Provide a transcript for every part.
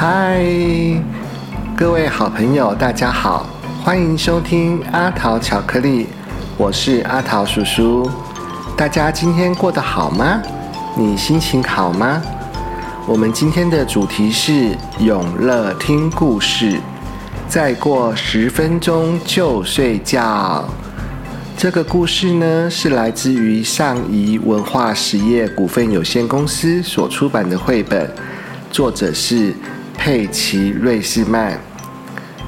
嗨，各位好朋友，大家好，欢迎收听阿桃巧克力，我是阿桃叔叔。大家今天过得好吗？你心情好吗？我们今天的主题是永乐听故事，再过十分钟就睡觉。这个故事呢，是来自于上仪文化实业股份有限公司所出版的绘本，作者是佩奇瑞士曼。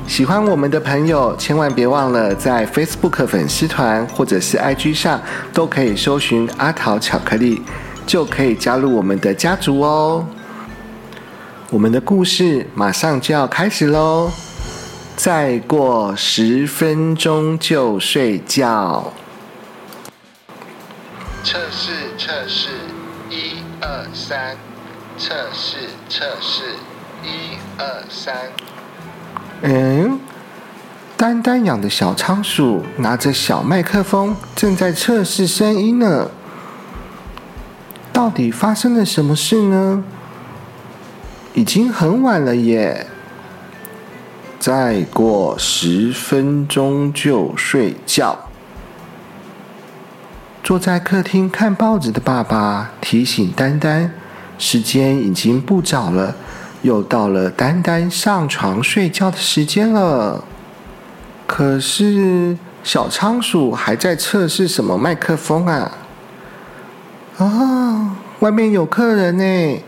喜欢我们的朋友，千万别忘了在 Facebook 粉丝团或者是 IG 上，都可以搜寻阿桃巧克力，就可以加入我们的家族哦。我们的故事马上就要开始喽。再过十分钟就睡觉。测试测试，一二三，测试测试，一二三。嗯，丹丹养的小仓鼠拿着小麦克风，正在测试声音呢。到底发生了什么事呢？已经很晚了耶。再过十分钟就睡觉。坐在客厅看报纸的爸爸提醒丹丹：“时间已经不早了，又到了丹丹上床睡觉的时间了。”可是小仓鼠还在测试什么麦克风啊？啊，外面有客人呢！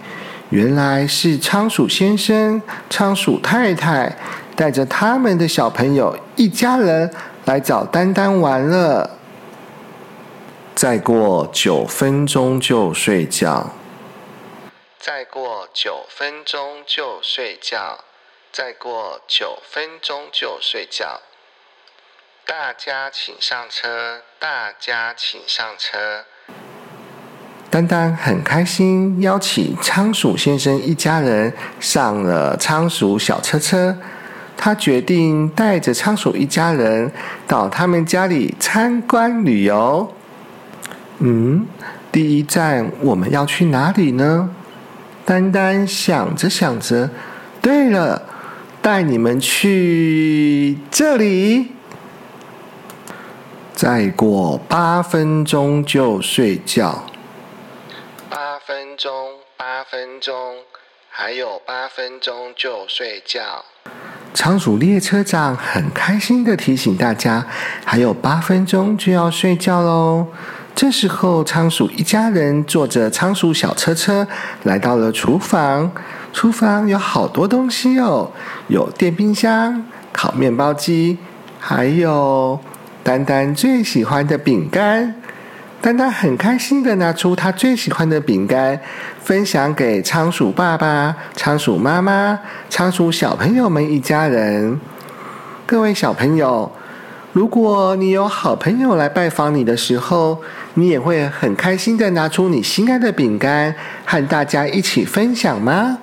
原来是仓鼠先生、仓鼠太太。带着他们的小朋友一家人来找丹丹玩了。再过九分钟就睡觉。再过九分钟就睡觉。再过九分钟就睡觉。大家请上车，大家请上车。丹丹很开心，邀请仓鼠先生一家人上了仓鼠小车车。他决定带着仓鼠一家人到他们家里参观旅游。嗯，第一站我们要去哪里呢？丹丹想着想着，对了，带你们去这里。再过八分钟就睡觉。八分钟，八分钟，还有八分钟就睡觉。仓鼠列车长很开心的提醒大家：“还有八分钟就要睡觉喽。”这时候，仓鼠一家人坐着仓鼠小车车来到了厨房。厨房有好多东西哦，有电冰箱、烤面包机，还有丹丹最喜欢的饼干。丹丹很开心的拿出他最喜欢的饼干，分享给仓鼠爸爸、仓鼠妈妈、仓鼠小朋友们一家人。各位小朋友，如果你有好朋友来拜访你的时候，你也会很开心的拿出你心爱的饼干，和大家一起分享吗？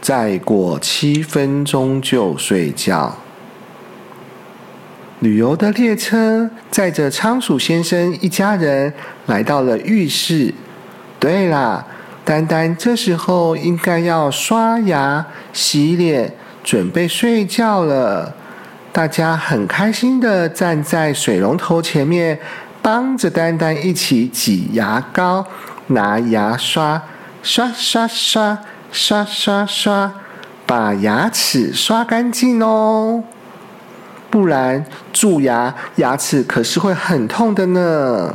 再过七分钟就睡觉。旅游的列车载着仓鼠先生一家人来到了浴室。对啦，丹丹这时候应该要刷牙、洗脸，准备睡觉了。大家很开心的站在水龙头前面，帮着丹丹一起挤牙膏、拿牙刷，刷刷刷刷刷刷，把牙齿刷干净哦。不然蛀牙，牙齿可是会很痛的呢。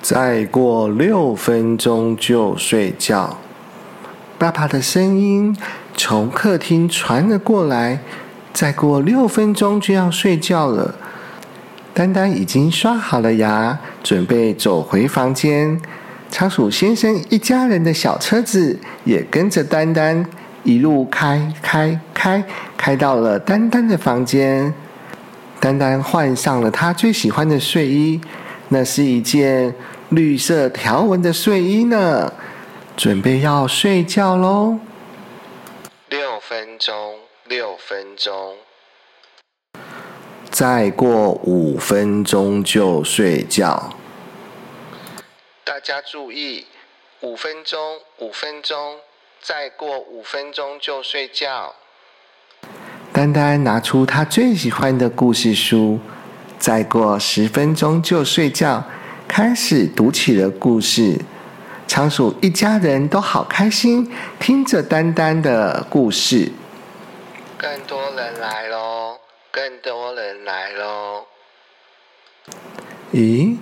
再过六分钟就睡觉，爸爸的声音从客厅传了过来。再过六分钟就要睡觉了，丹丹已经刷好了牙，准备走回房间。仓鼠先生一家人的小车子也跟着丹丹。一路开开开，开到了丹丹的房间。丹丹换上了她最喜欢的睡衣，那是一件绿色条纹的睡衣呢。准备要睡觉喽。六分钟，六分钟，再过五分钟就睡觉。大家注意，五分钟，五分钟，再过五分钟就睡觉。丹丹拿出他最喜欢的故事书，再过十分钟就睡觉，开始读起了故事。仓鼠一家人都好开心，听着丹丹的故事。更多人来喽！更多人来喽！咦，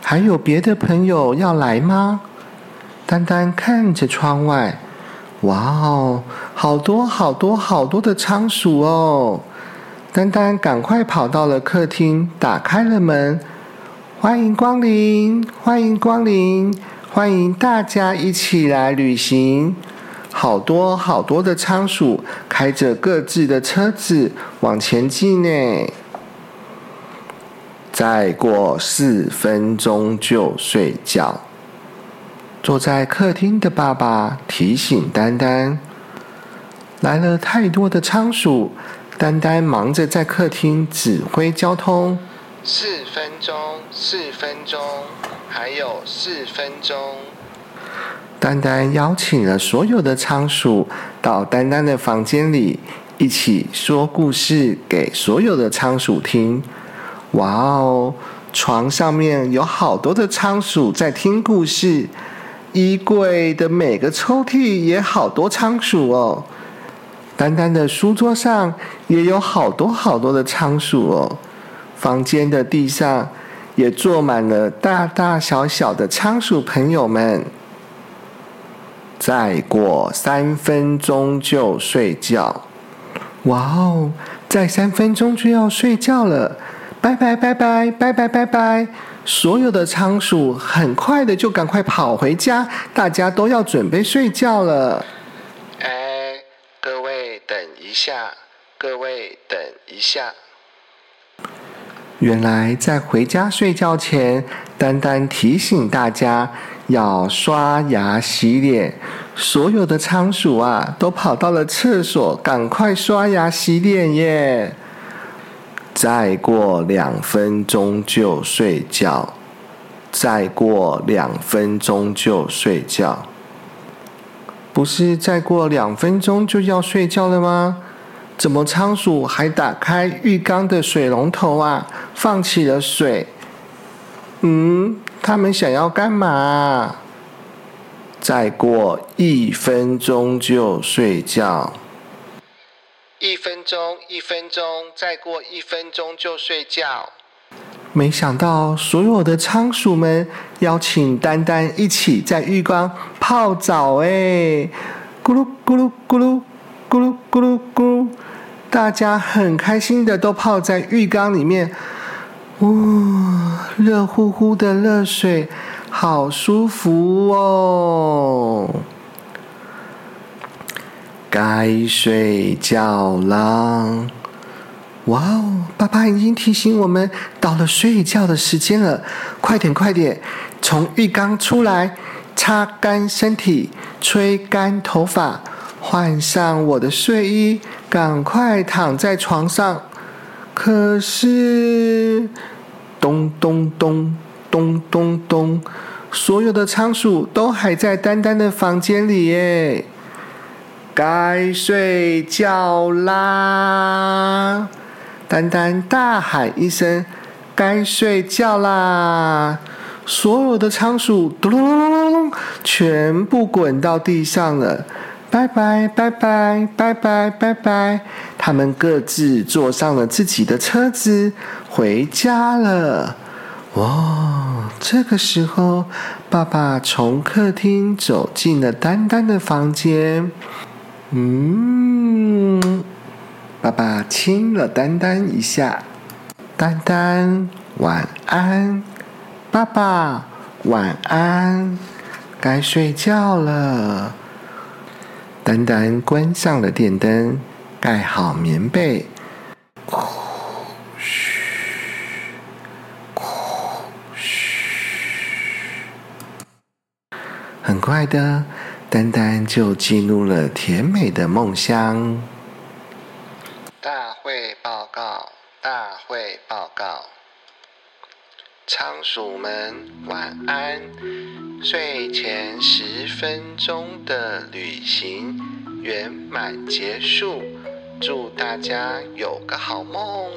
还有别的朋友要来吗？丹丹看着窗外，哇哦，好多好多好多的仓鼠哦！丹丹赶快跑到了客厅，打开了门，欢迎光临，欢迎光临，欢迎大家一起来旅行。好多好多的仓鼠开着各自的车子往前进呢。再过四分钟就睡觉。坐在客厅的爸爸提醒丹丹：“来了太多的仓鼠。”丹丹忙着在客厅指挥交通。四分钟，四分钟，还有四分钟。丹丹邀请了所有的仓鼠到丹丹的房间里，一起说故事给所有的仓鼠听。哇哦，床上面有好多的仓鼠在听故事。衣柜的每个抽屉也好多仓鼠哦，丹丹的书桌上也有好多好多的仓鼠哦，房间的地上也坐满了大大小小的仓鼠朋友们。再过三分钟就睡觉，哇哦，再三分钟就要睡觉了，拜拜拜拜拜拜拜拜。所有的仓鼠很快的就赶快跑回家，大家都要准备睡觉了。哎，各位等一下，各位等一下。原来在回家睡觉前，丹丹提醒大家要刷牙洗脸。所有的仓鼠啊，都跑到了厕所，赶快刷牙洗脸耶。再过两分钟就睡觉，再过两分钟就睡觉。不是再过两分钟就要睡觉了吗？怎么仓鼠还打开浴缸的水龙头啊？放起了水。嗯，他们想要干嘛？再过一分钟就睡觉。一分钟，一分钟，再过一分钟就睡觉。没想到，所有的仓鼠们邀请丹丹一起在浴缸泡澡，哎，咕噜咕噜咕噜咕噜咕噜咕噜，大家很开心的都泡在浴缸里面，哇，热乎乎的热水，好舒服哦。该睡觉啦！哇哦，爸爸已经提醒我们到了睡觉的时间了，快点快点，从浴缸出来，擦干身体，吹干头发，换上我的睡衣，赶快躺在床上。可是，咚咚咚咚咚咚，所有的仓鼠都还在丹丹的房间里耶。该睡觉啦！丹丹大喊一声：“该睡觉啦！”所有的仓鼠咚咚咚咚咚，全部滚到地上了。拜拜拜拜拜拜拜拜！他们各自坐上了自己的车子，回家了。哇！这个时候，爸爸从客厅走进了丹丹的房间。嗯，爸爸亲了丹丹一下，丹丹晚安，爸爸晚安，该睡觉了。丹丹关上了电灯，盖好棉被，嘘，嘘，很快的。丹丹就进入了甜美的梦乡。大会报告，大会报告。仓鼠们晚安。睡前十分钟的旅行圆满结束，祝大家有个好梦。